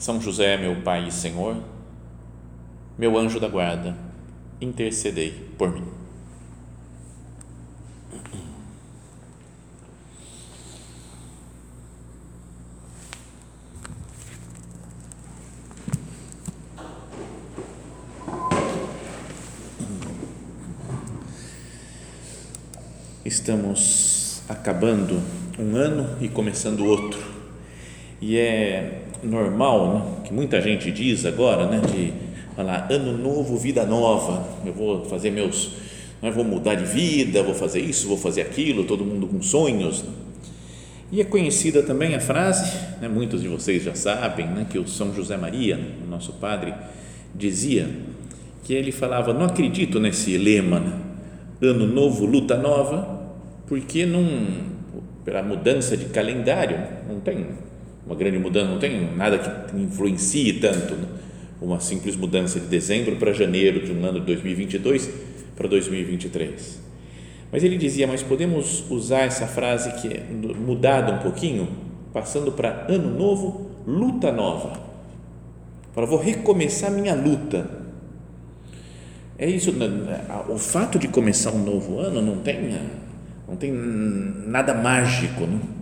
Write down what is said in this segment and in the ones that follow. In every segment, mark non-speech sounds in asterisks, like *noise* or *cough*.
são José, meu Pai e Senhor, meu anjo da guarda, intercedei por mim. Estamos acabando um ano e começando outro. E é normal, né? que muita gente diz agora, né? de falar ano novo, vida nova, eu vou fazer meus, né? vou mudar de vida, vou fazer isso, vou fazer aquilo, todo mundo com sonhos. Né? E é conhecida também a frase, né? muitos de vocês já sabem, né? que o São José Maria, o nosso padre, dizia que ele falava, não acredito nesse lema, né? ano novo, luta nova, porque não, pela mudança de calendário, não tem uma grande mudança, não tem nada que influencie tanto né? uma simples mudança de dezembro para janeiro de um ano de 2022 para 2023. Mas ele dizia, mas podemos usar essa frase que é mudada um pouquinho, passando para ano novo, luta nova. Para vou recomeçar minha luta. É isso, né? o fato de começar um novo ano não tem, não tem nada mágico, não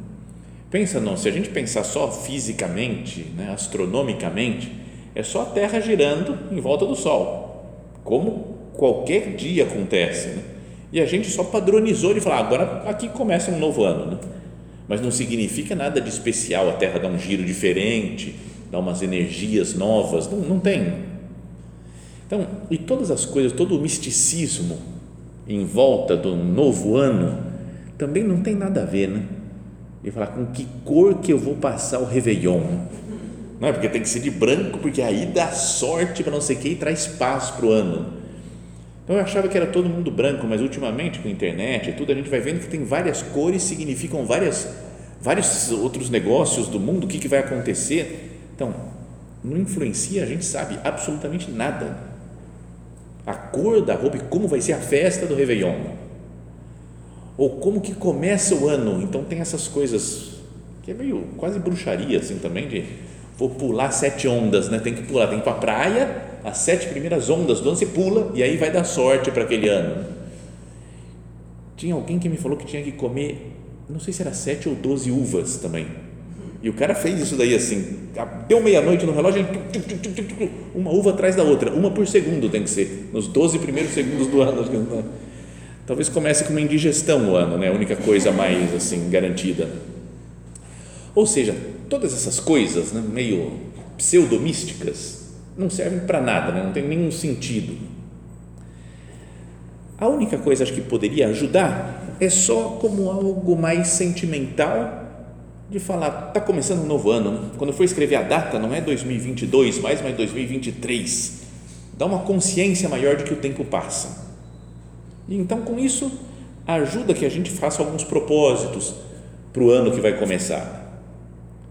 Pensa não, se a gente pensar só fisicamente, né, astronomicamente, é só a Terra girando em volta do Sol, como qualquer dia acontece. Né? E a gente só padronizou de falar, agora aqui começa um novo ano. Né? Mas não significa nada de especial, a Terra dá um giro diferente, dá umas energias novas, não, não tem. Então, e todas as coisas, todo o misticismo em volta do novo ano, também não tem nada a ver, né? E falar com que cor que eu vou passar o Réveillon. Não é porque tem que ser de branco, porque aí dá sorte para não sei o que e traz paz para o ano. Então eu achava que era todo mundo branco, mas ultimamente com a internet e tudo, a gente vai vendo que tem várias cores, significam várias, vários outros negócios do mundo, o que, que vai acontecer. Então, não influencia, a gente sabe absolutamente nada. A cor da roupa e como vai ser a festa do Réveillon ou como que começa o ano. Então tem essas coisas que é meio quase bruxaria assim também de vou pular sete ondas, né? Tem que pular, tem que ir para praia, as sete primeiras ondas do ano você pula e aí vai dar sorte para aquele ano. Tinha alguém que me falou que tinha que comer, não sei se era sete ou doze uvas também. E o cara fez isso daí assim, deu meia-noite no relógio, ele, uma uva atrás da outra, uma por segundo tem que ser, nos 12 primeiros segundos do ano. Talvez comece com uma indigestão o ano, né? A única coisa mais assim garantida. Ou seja, todas essas coisas, né, meio pseudomísticas, não servem para nada, né? não tem nenhum sentido. A única coisa acho que poderia ajudar é só como algo mais sentimental de falar, está começando um novo ano. Né? Quando for escrever a data, não é 2022 mais, mas 2023. Dá uma consciência maior de que o tempo passa e então, com isso, ajuda que a gente faça alguns propósitos para o ano que vai começar.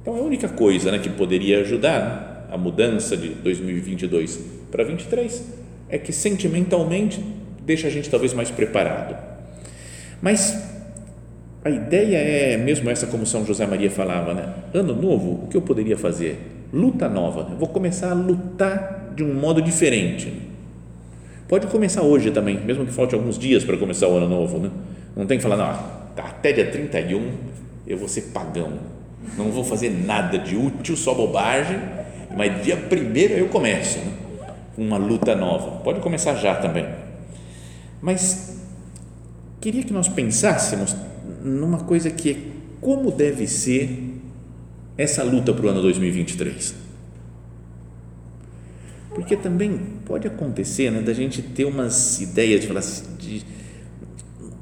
Então, a única coisa né, que poderia ajudar a mudança de 2022 para 2023 é que sentimentalmente deixa a gente talvez mais preparado. Mas a ideia é mesmo essa como São José Maria falava, né? Ano novo, o que eu poderia fazer? Luta nova. Né? Vou começar a lutar de um modo diferente Pode começar hoje também, mesmo que falte alguns dias para começar o ano novo, né? Não tem que falar, não, tá, até dia 31 eu vou ser pagão, não vou fazer nada de útil, só bobagem, mas dia primeiro eu começo, né? uma luta nova. Pode começar já também. Mas queria que nós pensássemos numa coisa que é como deve ser essa luta para o ano 2023 porque também pode acontecer né, da gente ter umas ideias de, falar, de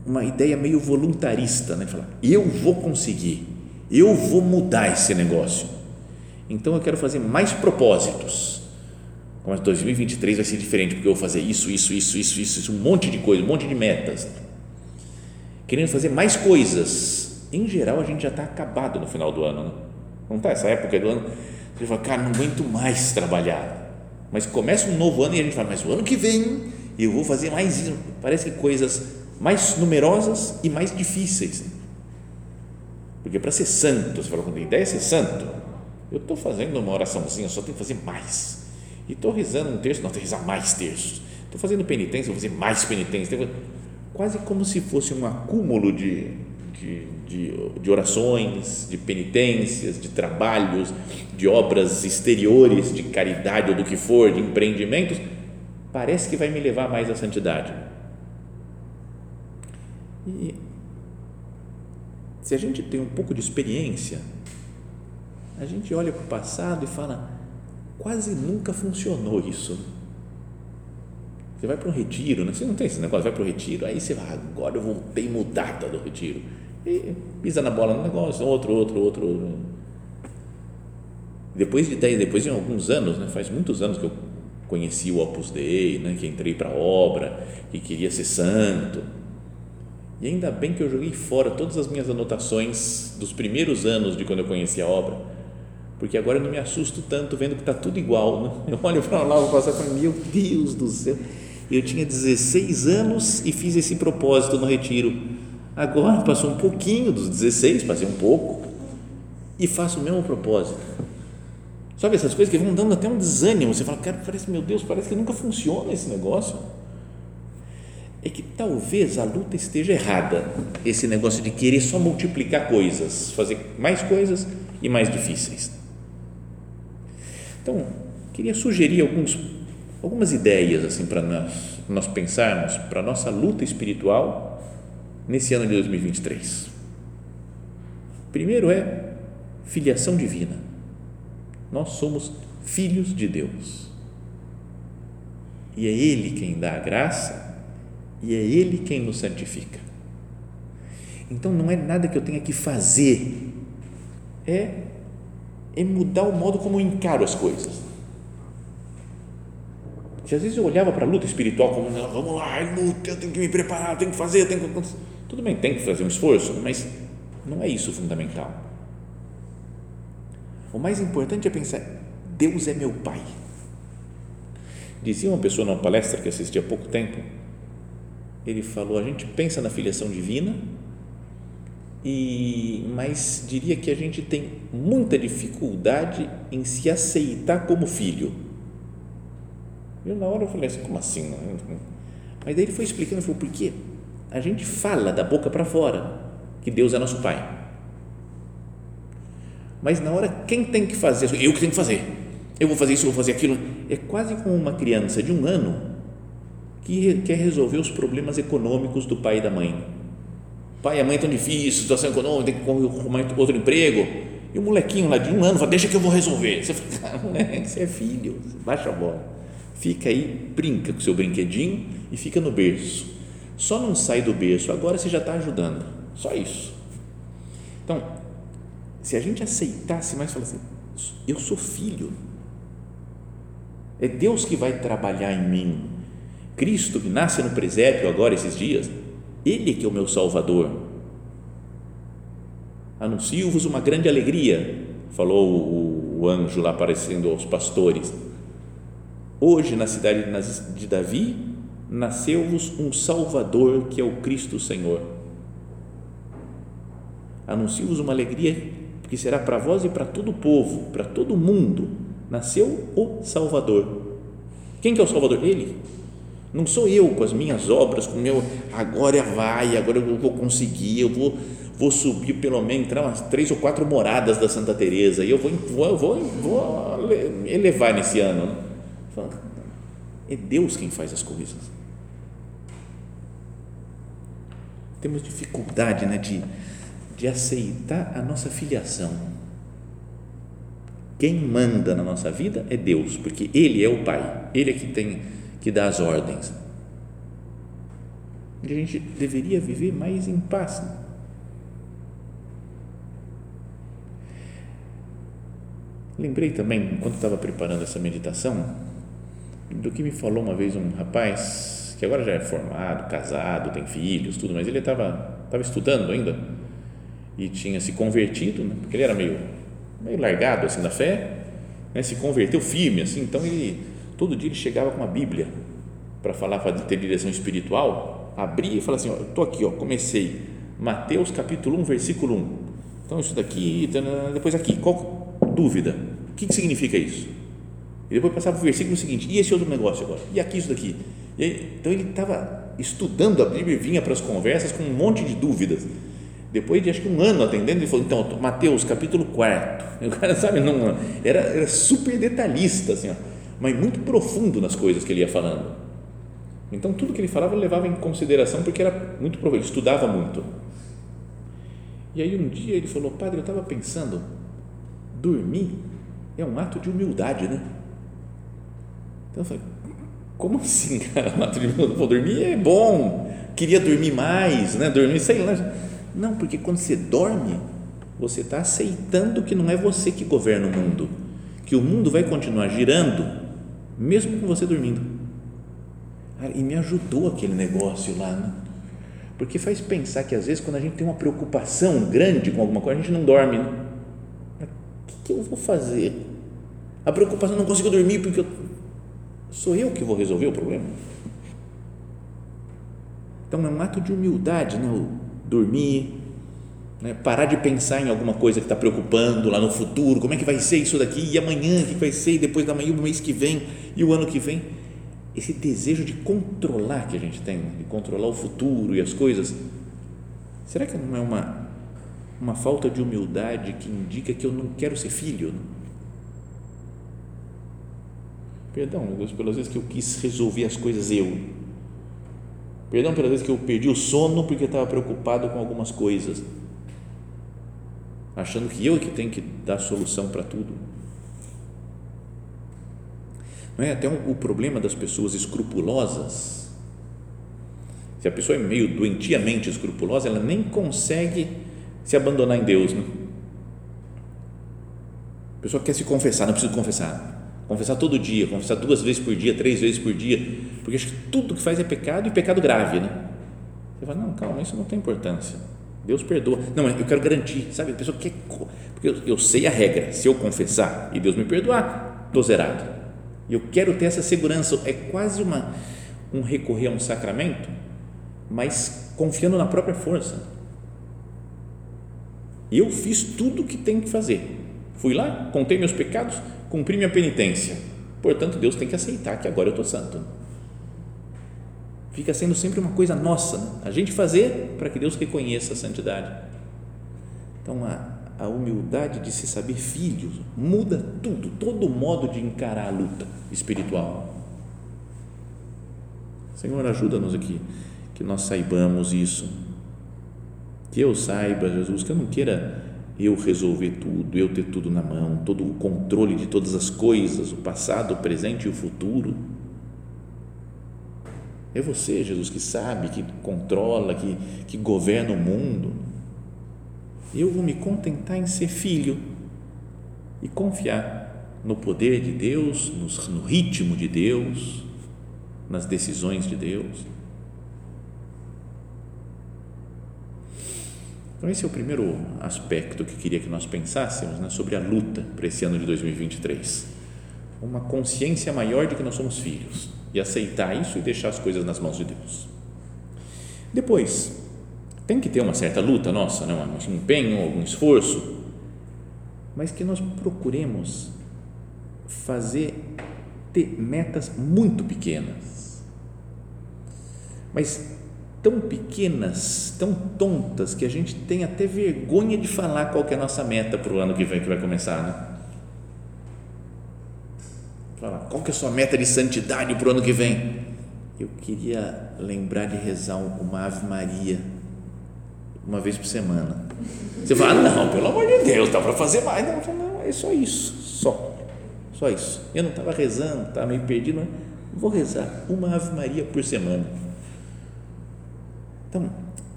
uma ideia meio voluntarista, né? Falar, eu vou conseguir, eu vou mudar esse negócio. Então eu quero fazer mais propósitos. Mas 2023 vai ser diferente, porque eu vou fazer isso, isso, isso, isso, isso, isso um monte de coisa, um monte de metas. Querendo fazer mais coisas. Em geral, a gente já está acabado no final do ano, né? Não está? Essa época do ano, você fala, cara, não aguento mais trabalhar. Mas começa um novo ano e a gente fala, mas o ano que vem eu vou fazer mais isso. Parece que coisas mais numerosas e mais difíceis. Porque para ser santo, você falou, quando a ideia é ser santo, eu estou fazendo uma oraçãozinha, só tenho que fazer mais. E estou rezando um terço, não, tenho que rezar mais terços. Estou fazendo penitência, vou fazer mais penitência. Quase como se fosse um acúmulo de, de, de, de orações, de penitências, de trabalhos, de obras exteriores, de caridade ou do que for, de empreendimentos, parece que vai me levar mais à santidade. E se a gente tem um pouco de experiência, a gente olha para o passado e fala, quase nunca funcionou isso. Você vai para um retiro, né? você não tem esse negócio, vai para o retiro, aí você vai, agora eu voltei mudada do retiro. E pisa na bola no negócio, outro, outro, outro. outro. Depois de, depois de alguns anos, né? faz muitos anos que eu conheci o Opus Dei, né? que entrei para a obra, que queria ser santo e ainda bem que eu joguei fora todas as minhas anotações dos primeiros anos de quando eu conheci a obra, porque agora eu não me assusto tanto vendo que está tudo igual. Né? *laughs* Eu olho para lá, vou passar para meu Deus do céu, eu tinha 16 anos e fiz esse propósito no retiro. Agora passou um pouquinho dos 16, passei um pouco e faço o mesmo propósito. Sabe essas coisas que vão dando até um desânimo. Você fala, cara, parece, meu Deus, parece que nunca funciona esse negócio é que talvez a luta esteja errada, esse negócio de querer só multiplicar coisas, fazer mais coisas e mais difíceis. Então, queria sugerir alguns, algumas ideias assim para nós, nós pensarmos para a nossa luta espiritual nesse ano de 2023. Primeiro é filiação divina. Nós somos filhos de Deus. E é Ele quem dá a graça e é Ele quem nos santifica. Então não é nada que eu tenha que fazer, é, é mudar o modo como eu encaro as coisas. Se às vezes eu olhava para a luta espiritual como, vamos lá, luta, eu tenho que me preparar, eu tenho que fazer, eu tenho que. Tudo bem, tem que fazer um esforço, mas não é isso fundamental. O mais importante é pensar: Deus é meu Pai. Dizia uma pessoa numa palestra que assisti há pouco tempo ele falou, a gente pensa na filiação divina, e mas diria que a gente tem muita dificuldade em se aceitar como filho. Eu na hora eu falei assim, como assim? Mas daí ele foi explicando, falou, porque a gente fala da boca para fora que Deus é nosso Pai. Mas na hora, quem tem que fazer? Eu que tenho que fazer. Eu vou fazer isso, eu vou fazer aquilo. É quase como uma criança de um ano que quer resolver os problemas econômicos do pai e da mãe. Pai e a mãe estão difíceis, situação econômica, tem que arrumar outro emprego. E o molequinho lá de um ano fala, deixa que eu vou resolver. Você fala, *laughs* moleque, você é filho, baixa a bola. Fica aí, brinca com o seu brinquedinho e fica no berço. Só não sai do berço, agora você já está ajudando. Só isso. Então, se a gente aceitasse mais, falar assim, eu sou filho. É Deus que vai trabalhar em mim Cristo que nasce no presépio agora esses dias, Ele que é o meu Salvador. Anuncio-vos uma grande alegria, falou o anjo lá aparecendo aos pastores. Hoje, na cidade de Davi, nasceu-vos um Salvador que é o Cristo Senhor. Anuncio-vos uma alegria que será para vós e para todo o povo, para todo o mundo. Nasceu o Salvador. Quem que é o Salvador? Ele não sou eu com as minhas obras, com o meu agora vai, agora eu vou conseguir, eu vou, vou subir pelo menos entrar umas três ou quatro moradas da Santa Teresa e eu vou, vou, vou, vou elevar nesse ano. Né? É Deus quem faz as coisas. Temos dificuldade né, de, de aceitar a nossa filiação. Quem manda na nossa vida é Deus, porque Ele é o Pai, Ele é que tem que dá as ordens. E a gente deveria viver mais em paz. Né? lembrei também, enquanto estava preparando essa meditação, do que me falou uma vez um rapaz que agora já é formado, casado, tem filhos, tudo, mas ele estava estava estudando ainda e tinha se convertido, né, porque ele era meio meio largado assim da fé, né, se converteu firme assim, então ele todo dia ele chegava com uma Bíblia para falar para ter direção espiritual, abria e falava assim, ó, aqui, ó, comecei Mateus capítulo 1, versículo 1. Então isso daqui, depois aqui, qual dúvida? O que, que significa isso? E depois passava o versículo seguinte, e esse outro negócio agora? E aqui isso daqui? Aí, então ele estava estudando a Bíblia e vinha para as conversas com um monte de dúvidas. Depois de acho que um ano atendendo, ele falou, então, Mateus, capítulo 4. *laughs* O cara, sabe, não, era, era super detalhista, assim, ó, mas muito profundo nas coisas que ele ia falando. Então, tudo que ele falava, levava em consideração, porque era muito profundo, ele estudava muito. E aí, um dia, ele falou, padre, eu estava pensando, dormir é um ato de humildade, né? Então, eu falei, como assim, cara? Pô, dormir é bom, queria dormir mais, né? Dormir, sei lá não, porque quando você dorme, você está aceitando que não é você que governa o mundo, que o mundo vai continuar girando, mesmo com você dormindo. E me ajudou aquele negócio lá, né? porque faz pensar que às vezes quando a gente tem uma preocupação grande com alguma coisa, a gente não dorme. Né? O que, que eu vou fazer? A preocupação, não consigo dormir porque eu, sou eu que vou resolver o problema. Então é um ato de humildade, né? dormir, né? parar de pensar em alguma coisa que está preocupando lá no futuro, como é que vai ser isso daqui, e amanhã, o que vai ser, e depois da manhã, o mês que vem, e o ano que vem. Esse desejo de controlar que a gente tem, de controlar o futuro e as coisas, será que não é uma, uma falta de humildade que indica que eu não quero ser filho? Perdão, meu Deus, pelas vezes que eu quis resolver as coisas eu, Perdão pelas vezes que eu perdi o sono porque estava preocupado com algumas coisas, achando que eu que tenho que dar solução para tudo. Não é até um, o problema das pessoas escrupulosas. Se a pessoa é meio doentiamente escrupulosa, ela nem consegue se abandonar em Deus. Né? A pessoa quer se confessar, não precisa confessar confessar todo dia, confessar duas vezes por dia, três vezes por dia, porque acho que tudo que faz é pecado e pecado grave, né? Você fala, não, calma, isso não tem importância. Deus perdoa. Não, eu quero garantir, sabe? A pessoa quer, porque eu, eu sei a regra, se eu confessar e Deus me perdoar, estou zerado. Eu quero ter essa segurança. É quase uma, um recorrer a um sacramento, mas confiando na própria força. Eu fiz tudo o que tem que fazer. Fui lá, contei meus pecados, cumpri minha penitência. Portanto, Deus tem que aceitar que agora eu estou santo. Fica sendo sempre uma coisa nossa, né? a gente fazer para que Deus reconheça a santidade. Então, a, a humildade de se saber filho muda tudo, todo o modo de encarar a luta espiritual. Senhor, ajuda-nos aqui, que nós saibamos isso. Que eu saiba, Jesus, que eu não queira eu resolver tudo, eu ter tudo na mão, todo o controle de todas as coisas, o passado, o presente e o futuro. É você, Jesus, que sabe, que controla, que, que governa o mundo. Eu vou me contentar em ser filho e confiar no poder de Deus, no, no ritmo de Deus, nas decisões de Deus. Então, esse é o primeiro aspecto que queria que nós pensássemos né, sobre a luta para esse ano de 2023. Uma consciência maior de que nós somos filhos e aceitar isso e deixar as coisas nas mãos de Deus. Depois, tem que ter uma certa luta nossa, né, um empenho, algum esforço, mas que nós procuremos fazer ter metas muito pequenas. Mas tão pequenas, tão tontas, que a gente tem até vergonha de falar qual é a nossa meta para o ano que vem, que vai começar, né? Falar, qual que é a sua meta de santidade para o ano que vem? Eu queria lembrar de rezar uma Ave Maria uma vez por semana. Você fala, não, pelo amor de Deus, dá para fazer mais. Não, não, é só isso, só, só isso. Eu não estava rezando, estava meio perdido, mas vou rezar uma Ave Maria por semana então,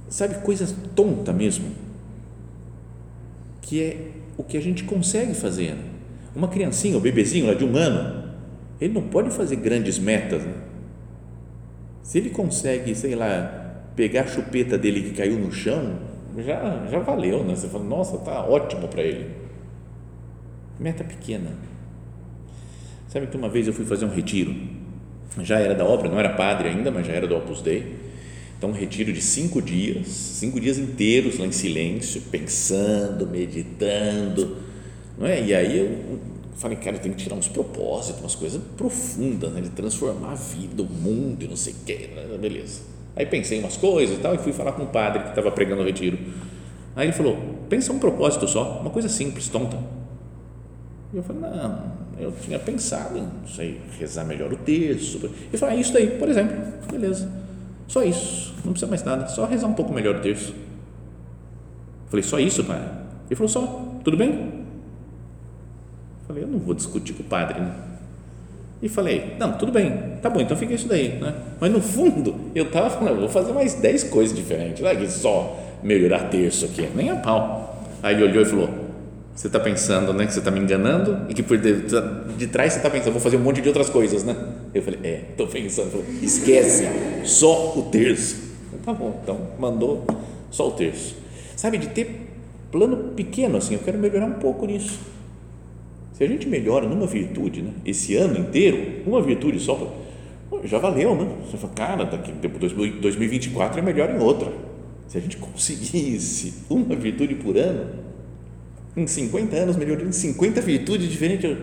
sabe, coisa tonta mesmo, que é o que a gente consegue fazer. Uma criancinha, o um bebezinho lá de um ano, ele não pode fazer grandes metas. Né? Se ele consegue, sei lá, pegar a chupeta dele que caiu no chão, já, já valeu, né? Você fala, nossa, tá ótimo para ele. Meta pequena. Sabe que uma vez eu fui fazer um retiro, já era da obra, não era padre ainda, mas já era do Opus Dei. Então, um retiro de cinco dias, cinco dias inteiros lá em silêncio, pensando, meditando, não é? E aí eu falei, cara, eu tenho que tirar uns propósitos, umas coisas profundas, né? de transformar a vida, o mundo e não sei o quê, beleza. Aí pensei umas coisas e tal, e fui falar com o padre que estava pregando o retiro. Aí ele falou, pensa um propósito só, uma coisa simples, tonta. E eu falei, não, eu tinha pensado em, não sei, rezar melhor o texto. Ele falou, ah, isso daí, por exemplo, beleza, só isso, não precisa mais nada, só rezar um pouco melhor o. Eu falei, só isso, pai? Ele falou, só, tudo bem? Falei, eu não vou discutir com o padre, né? E falei, não, tudo bem, tá bom, então fica isso daí, né? Mas no fundo, eu estava falando, vou fazer mais 10 coisas diferentes, não é que só melhorar terço aqui, nem a pau. Aí ele olhou e falou, você está pensando né, que você está me enganando e que por de, de trás você está pensando, vou fazer um monte de outras coisas, né? Eu falei, é, estou pensando. Falei, Esquece, só o terço. Tá bom, então mandou só o terço. Sabe, de ter plano pequeno assim, eu quero melhorar um pouco nisso. Se a gente melhora numa virtude, né, esse ano inteiro, uma virtude só, já valeu, né? Você fala, cara, daqui, 2024 é melhor em outra. Se a gente conseguisse uma virtude por ano, em 50 anos melhorei em 50 virtudes diferentes.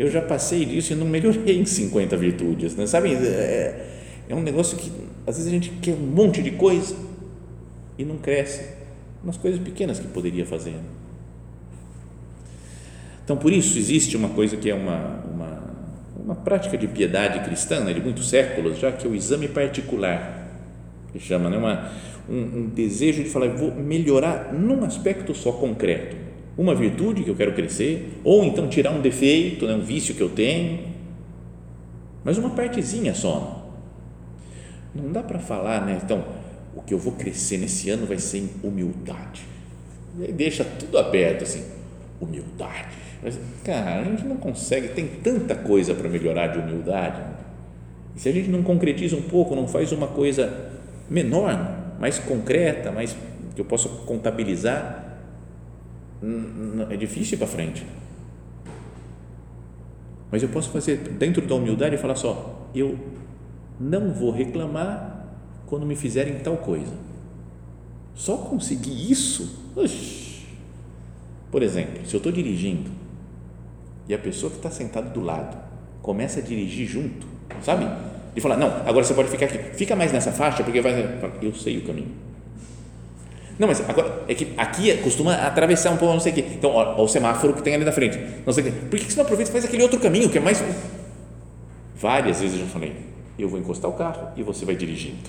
Eu, já passei disso e não melhorei em 50 virtudes. Né? Sabe, é, é um negócio que às vezes a gente quer um monte de coisa e não cresce nas coisas pequenas que poderia fazer. Então, por isso existe uma coisa que é uma, uma, uma prática de piedade cristã né, de muitos séculos já, que é o exame particular, que chama né, uma, um, um desejo de falar, vou melhorar num aspecto só concreto uma virtude que eu quero crescer, ou então tirar um defeito, né, um vício que eu tenho, mas uma partezinha só. Não dá para falar, né? Então, o que eu vou crescer nesse ano vai ser em humildade. E aí deixa tudo aberto assim, humildade. Mas, cara, a gente não consegue, tem tanta coisa para melhorar de humildade. E se a gente não concretiza um pouco, não faz uma coisa menor, mais concreta, mais que eu possa contabilizar, é difícil ir para frente. Mas eu posso fazer dentro da humildade e falar só, eu não vou reclamar quando me fizerem tal coisa. Só conseguir isso, uxi. por exemplo, se eu estou dirigindo e a pessoa que está sentada do lado começa a dirigir junto, sabe? E falar, não, agora você pode ficar aqui, fica mais nessa faixa porque vai, eu sei o caminho não, mas agora, é que aqui costuma atravessar um pouco, não sei o quê. Então, ó, o semáforo que tem ali na frente. Não sei o quê. Por que você não aproveita e faz aquele outro caminho que é mais. Várias vezes eu já falei, eu vou encostar o carro e você vai dirigindo.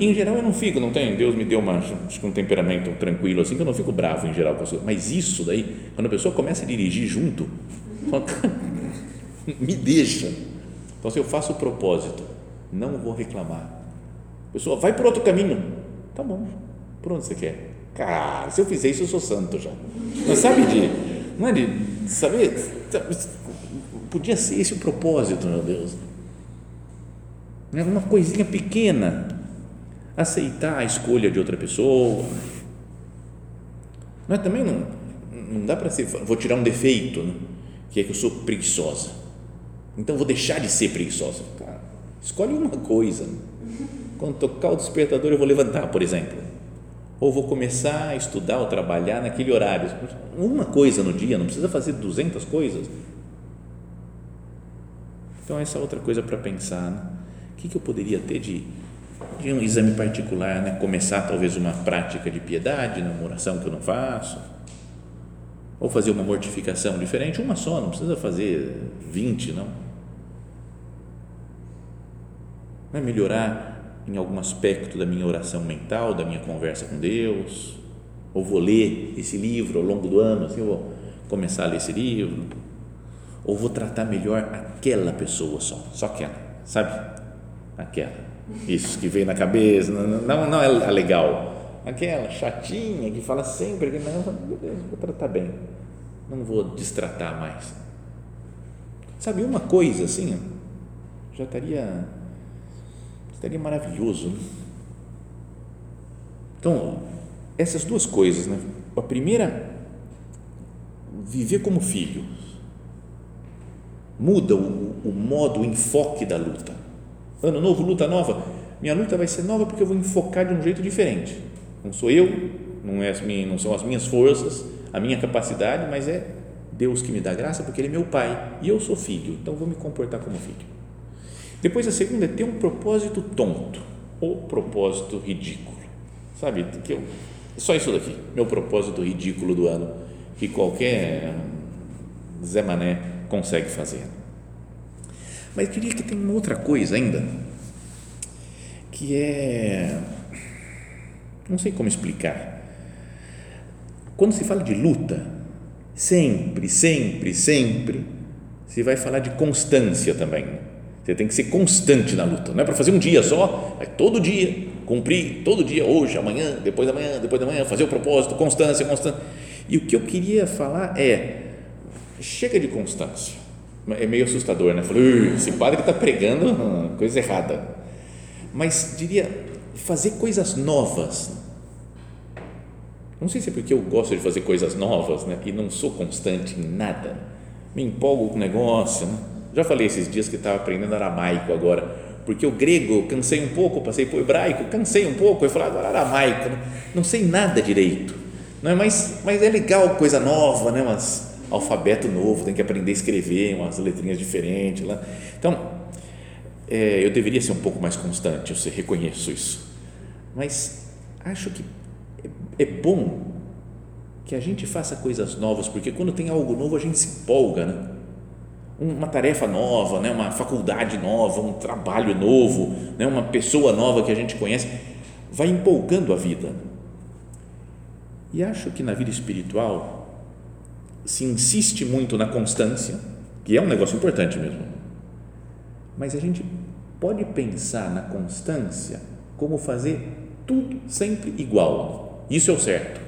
Em geral eu não fico, não tenho, Deus me deu uma, acho que um temperamento tranquilo assim, que eu não fico bravo em geral com as coisas. Mas isso daí, quando a pessoa começa a dirigir junto, fala, *laughs* me deixa. Então, se eu faço o propósito, não vou reclamar. A pessoa vai por outro caminho, tá bom por onde você quer? Cara, se eu fizer isso, eu sou santo já. Mas sabe de. Não é de saber. Podia ser esse o propósito, meu Deus. É uma coisinha pequena. Aceitar a escolha de outra pessoa. Mas também não, não dá para ser. Vou tirar um defeito, né? que é que eu sou preguiçosa. Então vou deixar de ser preguiçosa. Cara, escolhe uma coisa. Quando tocar o despertador, eu vou levantar, por exemplo ou vou começar a estudar ou trabalhar naquele horário. Uma coisa no dia, não precisa fazer 200 coisas. Então, essa é outra coisa para pensar. Né? O que, que eu poderia ter de, de um exame particular? Né? Começar talvez uma prática de piedade, né? uma oração que eu não faço. Ou fazer uma mortificação diferente, uma só, não precisa fazer 20, não. Vai melhorar em algum aspecto da minha oração mental, da minha conversa com Deus, ou vou ler esse livro ao longo do ano, assim, eu vou começar a ler esse livro, ou vou tratar melhor aquela pessoa só, só aquela, sabe? Aquela, isso que veio na cabeça, não, não, não é a legal, aquela chatinha que fala sempre que não, vou tratar bem, não vou destratar mais. Sabe, uma coisa assim, já estaria, estaria maravilhoso. Né? Então, essas duas coisas, né? A primeira, viver como filho, muda o, o modo, o enfoque da luta. Ano novo, luta nova. Minha luta vai ser nova porque eu vou enfocar de um jeito diferente. Não sou eu, não, é, não são as minhas forças, a minha capacidade, mas é Deus que me dá graça porque Ele é meu Pai e eu sou filho, então vou me comportar como filho. Depois a segunda é ter um propósito tonto ou propósito ridículo. Sabe, que eu, só isso daqui, meu propósito ridículo do ano, que qualquer Zé Mané consegue fazer. Mas eu diria que tem uma outra coisa ainda, que é. Não sei como explicar. Quando se fala de luta, sempre, sempre, sempre, se vai falar de constância também. Você tem que ser constante na luta, não é para fazer um dia só, é todo dia, cumprir todo dia, hoje, amanhã, depois da manhã, depois da manhã, fazer o propósito, constância, constância. E o que eu queria falar é: chega de constância é meio assustador, né? Falei, esse padre está pregando coisa errada. Mas diria fazer coisas novas. Não sei se é porque eu gosto de fazer coisas novas, né? E não sou constante em nada. Me empolgo com o negócio, né? Já falei esses dias que estava aprendendo aramaico agora, porque o grego cansei um pouco, passei para o hebraico, cansei um pouco, eu falei agora aramaico, né? não sei nada direito, não é? Mas, mas é legal coisa nova, né? Mas alfabeto novo, tem que aprender a escrever umas letrinhas diferentes lá. Então, é, eu deveria ser um pouco mais constante, eu reconheço isso. Mas acho que é, é bom que a gente faça coisas novas, porque quando tem algo novo a gente se empolga, né? Uma tarefa nova, né? uma faculdade nova, um trabalho novo, né? uma pessoa nova que a gente conhece, vai empolgando a vida. E acho que na vida espiritual se insiste muito na constância, que é um negócio importante mesmo, mas a gente pode pensar na constância como fazer tudo sempre igual. Isso é o certo.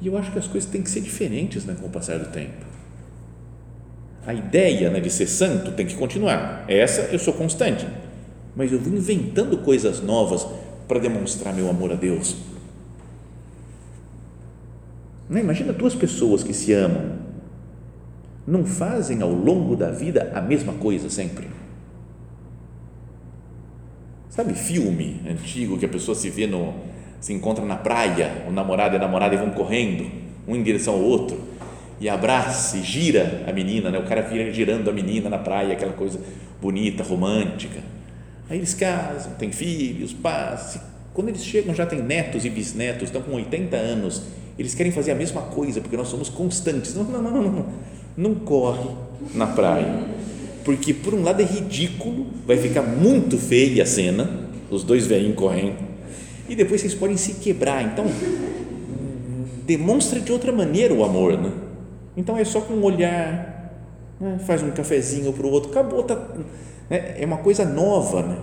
E eu acho que as coisas têm que ser diferentes né, com o passar do tempo. A ideia né, de ser santo tem que continuar. Essa eu sou constante. Mas eu vou inventando coisas novas para demonstrar meu amor a Deus não, imagina duas pessoas que se amam, não fazem ao longo da vida a mesma coisa sempre. Sabe filme antigo que a pessoa se vê no, se encontra na praia, o namorado e a namorada e vão correndo, um em direção ao outro, e abraça e gira a menina, né? o cara vira girando a menina na praia, aquela coisa bonita, romântica. Aí eles casam, têm filhos, paz. Quando eles chegam, já têm netos e bisnetos, estão com 80 anos eles querem fazer a mesma coisa porque nós somos constantes. Não, não, não, não, não. Não corre na praia. Porque, por um lado, é ridículo, vai ficar muito feia a cena, os dois velhinhos correndo, e depois vocês podem se quebrar. Então, demonstra de outra maneira o amor. Né? Então, é só com um olhar, né? faz um cafezinho para o outro, acabou. Tá, né? É uma coisa nova. Né?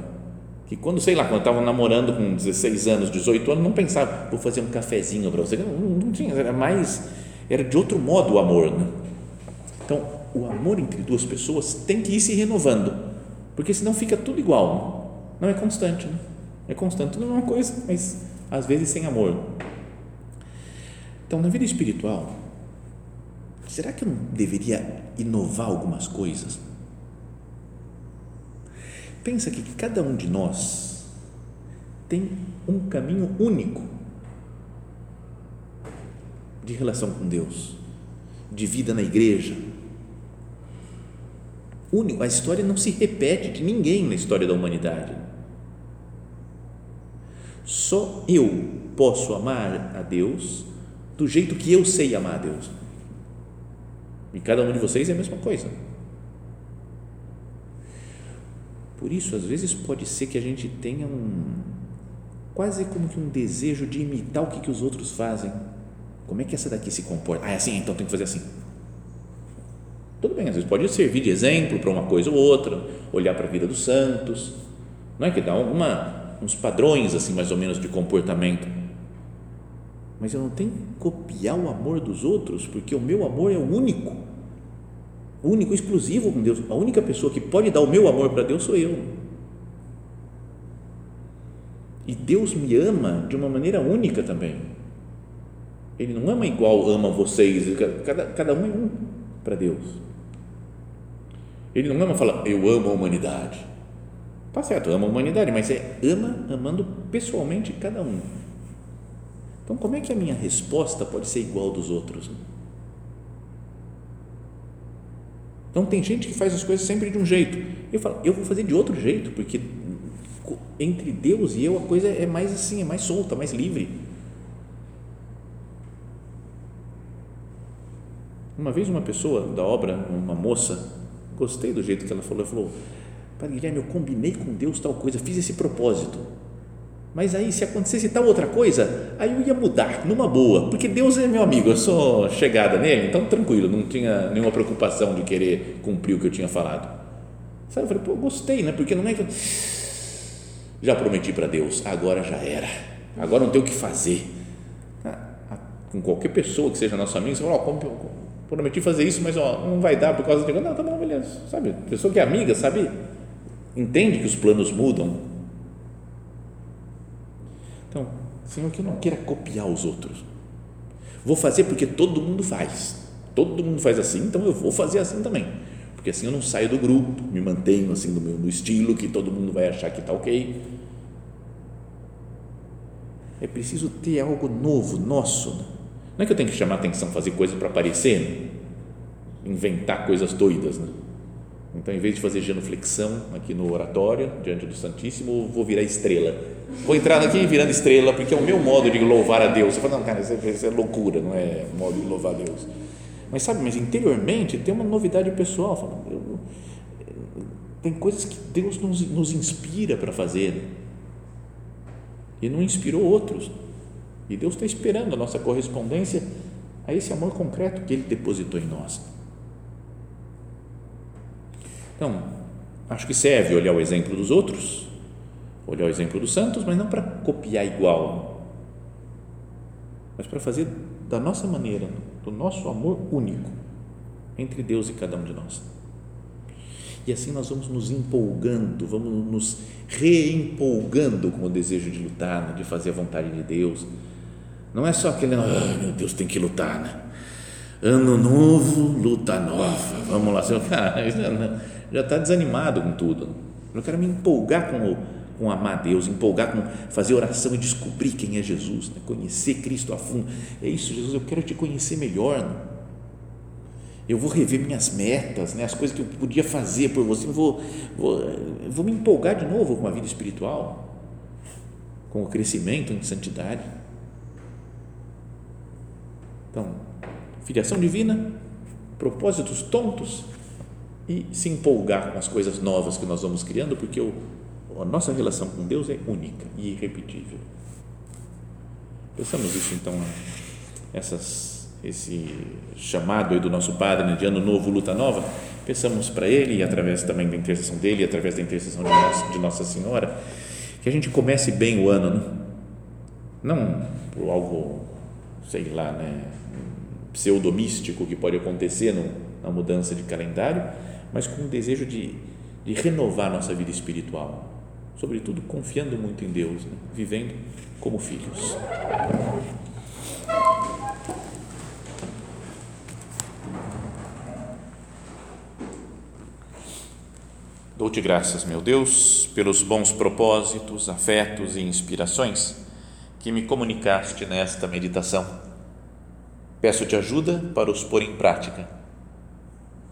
que quando, sei lá, quando estava namorando com 16 anos, 18 anos, não pensava, vou fazer um cafezinho para você, não, não, tinha, era mais, era de outro modo o amor, né? Então, o amor entre duas pessoas tem que ir se renovando, porque senão fica tudo igual, não, não é constante, né? é constante, não é uma coisa, mas às vezes sem amor. Então, na vida espiritual, será que eu não deveria inovar algumas coisas? Pensa que cada um de nós tem um caminho único de relação com Deus, de vida na igreja. Único, a história não se repete de ninguém na história da humanidade. Só eu posso amar a Deus do jeito que eu sei amar a Deus. E cada um de vocês é a mesma coisa. Por isso, às vezes pode ser que a gente tenha um quase como que um desejo de imitar o que, que os outros fazem. Como é que essa daqui se comporta? Ah, é assim, então tem que fazer assim. Tudo bem, às vezes pode servir de exemplo para uma coisa ou outra, olhar para a vida dos santos, não é que dá alguma uns padrões assim mais ou menos de comportamento. Mas eu não tenho que copiar o amor dos outros, porque o meu amor é o único, único, exclusivo com Deus. A única pessoa que pode dar o meu amor para Deus sou eu. E Deus me ama de uma maneira única também. Ele não ama igual ama vocês, cada, cada um é um para Deus. Ele não ama falar, eu amo a humanidade. Tá certo, ama a humanidade, mas é ama amando pessoalmente cada um. Então, como é que a minha resposta pode ser igual dos outros? Então, tem gente que faz as coisas sempre de um jeito. Eu falo, eu vou fazer de outro jeito, porque entre Deus e eu a coisa é mais assim, é mais solta, mais livre. Uma vez uma pessoa da obra, uma moça, gostei do jeito que ela falou, ela falou, Padre Guilherme, eu combinei com Deus tal coisa, fiz esse propósito mas aí, se acontecesse tal outra coisa, aí eu ia mudar, numa boa, porque Deus é meu amigo, eu sou chegada nele, então tranquilo, não tinha nenhuma preocupação de querer cumprir o que eu tinha falado. Sabe, eu falei, pô, gostei, né? Porque não é que. Já prometi para Deus, agora já era, agora não tem o que fazer. Ah, com qualquer pessoa que seja nosso amigo, você fala, ó, prometi fazer isso, mas ó, não vai dar por causa de. Não, tá bom, beleza. Sabe, pessoa que é amiga, sabe, entende que os planos mudam então, Senhor, que eu não queira copiar os outros. Vou fazer porque todo mundo faz. Todo mundo faz assim, então eu vou fazer assim também. Porque assim eu não saio do grupo, me mantenho assim no meu no estilo que todo mundo vai achar que está ok. É preciso ter algo novo, nosso. Né? Não é que eu tenho que chamar atenção, fazer coisas para aparecer, né? inventar coisas doidas. Né? Então, em vez de fazer genuflexão aqui no oratório, diante do Santíssimo, vou virar estrela. Vou entrar aqui virando estrela, porque é o meu modo de louvar a Deus. Você fala, não, cara, isso é, é loucura, não é modo de louvar a Deus. Mas sabe, mas interiormente tem uma novidade pessoal. Fala, eu, tem coisas que Deus nos, nos inspira para fazer e não inspirou outros. E Deus está esperando a nossa correspondência a esse amor concreto que Ele depositou em nós. Então, acho que serve olhar o exemplo dos outros, olhar o exemplo dos santos, mas não para copiar igual, mas para fazer da nossa maneira, do nosso amor único entre Deus e cada um de nós. E assim nós vamos nos empolgando, vamos nos reempolgando com o desejo de lutar, né, de fazer a vontade de Deus. Não é só aquele, ah, meu Deus, tem que lutar, né? Ano novo, luta nova. Vamos lá, *laughs* seu cara já está desanimado com tudo. Eu quero me empolgar com, o, com amar Deus, empolgar com fazer oração e descobrir quem é Jesus, né? conhecer Cristo a fundo. É isso, Jesus, eu quero te conhecer melhor. Né? Eu vou rever minhas metas, né? as coisas que eu podia fazer por você. Eu vou, vou, vou me empolgar de novo com a vida espiritual, com o crescimento em santidade. Então, filiação divina, propósitos tontos, e se empolgar com as coisas novas que nós vamos criando, porque o, a nossa relação com Deus é única e irrepetível. Pensamos isso então, essas, esse chamado do nosso Padre né, de Ano Novo, Luta Nova, pensamos para ele e através também da intercessão dele, através da intercessão de Nossa, de Nossa Senhora, que a gente comece bem o ano, né? não por algo, sei lá, né, pseudomístico que pode acontecer no, na mudança de calendário, mas com o desejo de, de renovar nossa vida espiritual, sobretudo confiando muito em Deus, né? vivendo como filhos. Dou-te graças, meu Deus, pelos bons propósitos, afetos e inspirações que me comunicaste nesta meditação. Peço-te ajuda para os pôr em prática